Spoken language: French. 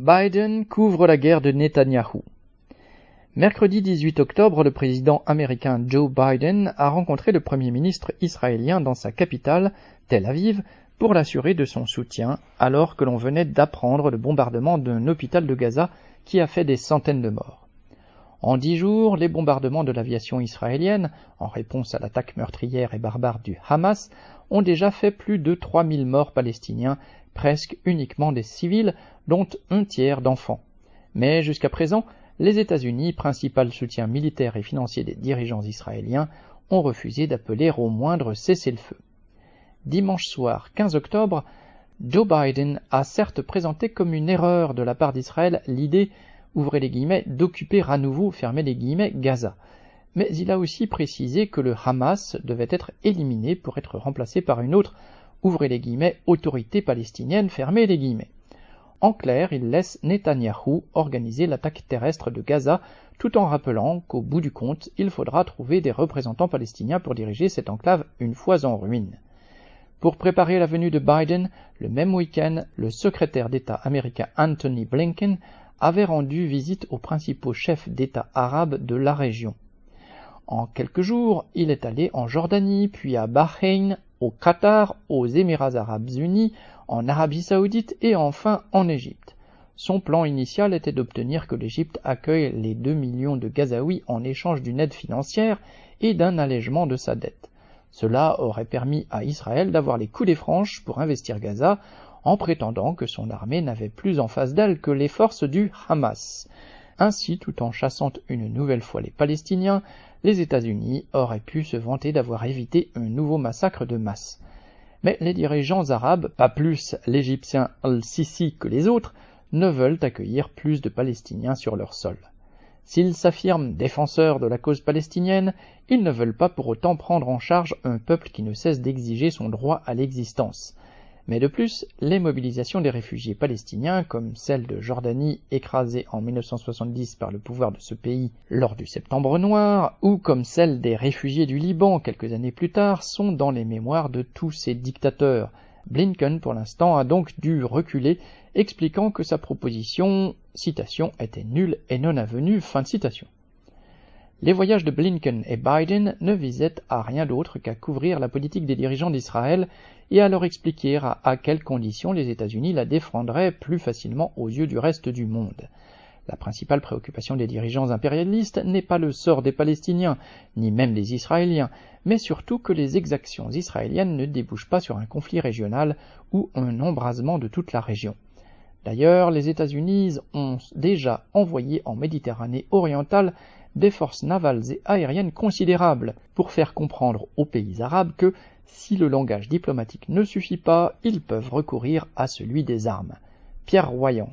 Biden couvre la guerre de Netanyahou. Mercredi 18 octobre, le président américain Joe Biden a rencontré le premier ministre israélien dans sa capitale, Tel Aviv, pour l'assurer de son soutien, alors que l'on venait d'apprendre le bombardement d'un hôpital de Gaza qui a fait des centaines de morts. En dix jours, les bombardements de l'aviation israélienne, en réponse à l'attaque meurtrière et barbare du Hamas, ont déjà fait plus de 3000 morts palestiniens, presque uniquement des civils, dont un tiers d'enfants. Mais jusqu'à présent, les États-Unis, principal soutien militaire et financier des dirigeants israéliens, ont refusé d'appeler au moindre cessez-le-feu. Dimanche soir 15 octobre, Joe Biden a certes présenté comme une erreur de la part d'Israël l'idée, ouvrez les guillemets, d'occuper à nouveau, fermez les guillemets, Gaza. Mais il a aussi précisé que le Hamas devait être éliminé pour être remplacé par une autre, ouvrez les guillemets, autorité palestinienne, fermez les guillemets. En clair, il laisse Netanyahou organiser l'attaque terrestre de Gaza, tout en rappelant qu'au bout du compte, il faudra trouver des représentants palestiniens pour diriger cette enclave une fois en ruine. Pour préparer la venue de Biden, le même week-end, le secrétaire d'État américain Anthony Blinken avait rendu visite aux principaux chefs d'État arabes de la région. En quelques jours, il est allé en Jordanie, puis à Bahreïn, au Qatar, aux Émirats arabes unis, en Arabie saoudite et enfin en Égypte. Son plan initial était d'obtenir que l'Égypte accueille les 2 millions de Gazaouis en échange d'une aide financière et d'un allègement de sa dette. Cela aurait permis à Israël d'avoir les coups franches pour investir Gaza en prétendant que son armée n'avait plus en face d'elle que les forces du Hamas. Ainsi, tout en chassant une nouvelle fois les Palestiniens, les États-Unis auraient pu se vanter d'avoir évité un nouveau massacre de masse. Mais les dirigeants arabes, pas plus l'Égyptien al-Sisi que les autres, ne veulent accueillir plus de Palestiniens sur leur sol. S'ils s'affirment défenseurs de la cause palestinienne, ils ne veulent pas pour autant prendre en charge un peuple qui ne cesse d'exiger son droit à l'existence. Mais de plus, les mobilisations des réfugiés palestiniens, comme celle de Jordanie écrasée en 1970 par le pouvoir de ce pays lors du Septembre noir, ou comme celle des réfugiés du Liban quelques années plus tard, sont dans les mémoires de tous ces dictateurs. Blinken, pour l'instant, a donc dû reculer, expliquant que sa proposition, citation, était nulle et non avenue, fin de citation. Les voyages de Blinken et Biden ne visaient à rien d'autre qu'à couvrir la politique des dirigeants d'Israël et à leur expliquer à, quelles conditions les États-Unis la défendraient plus facilement aux yeux du reste du monde. La principale préoccupation des dirigeants impérialistes n'est pas le sort des Palestiniens, ni même des Israéliens, mais surtout que les exactions israéliennes ne débouchent pas sur un conflit régional ou un embrasement de toute la région. D'ailleurs, les États-Unis ont déjà envoyé en Méditerranée orientale des forces navales et aériennes considérables pour faire comprendre aux pays arabes que, si le langage diplomatique ne suffit pas, ils peuvent recourir à celui des armes. Pierre Royan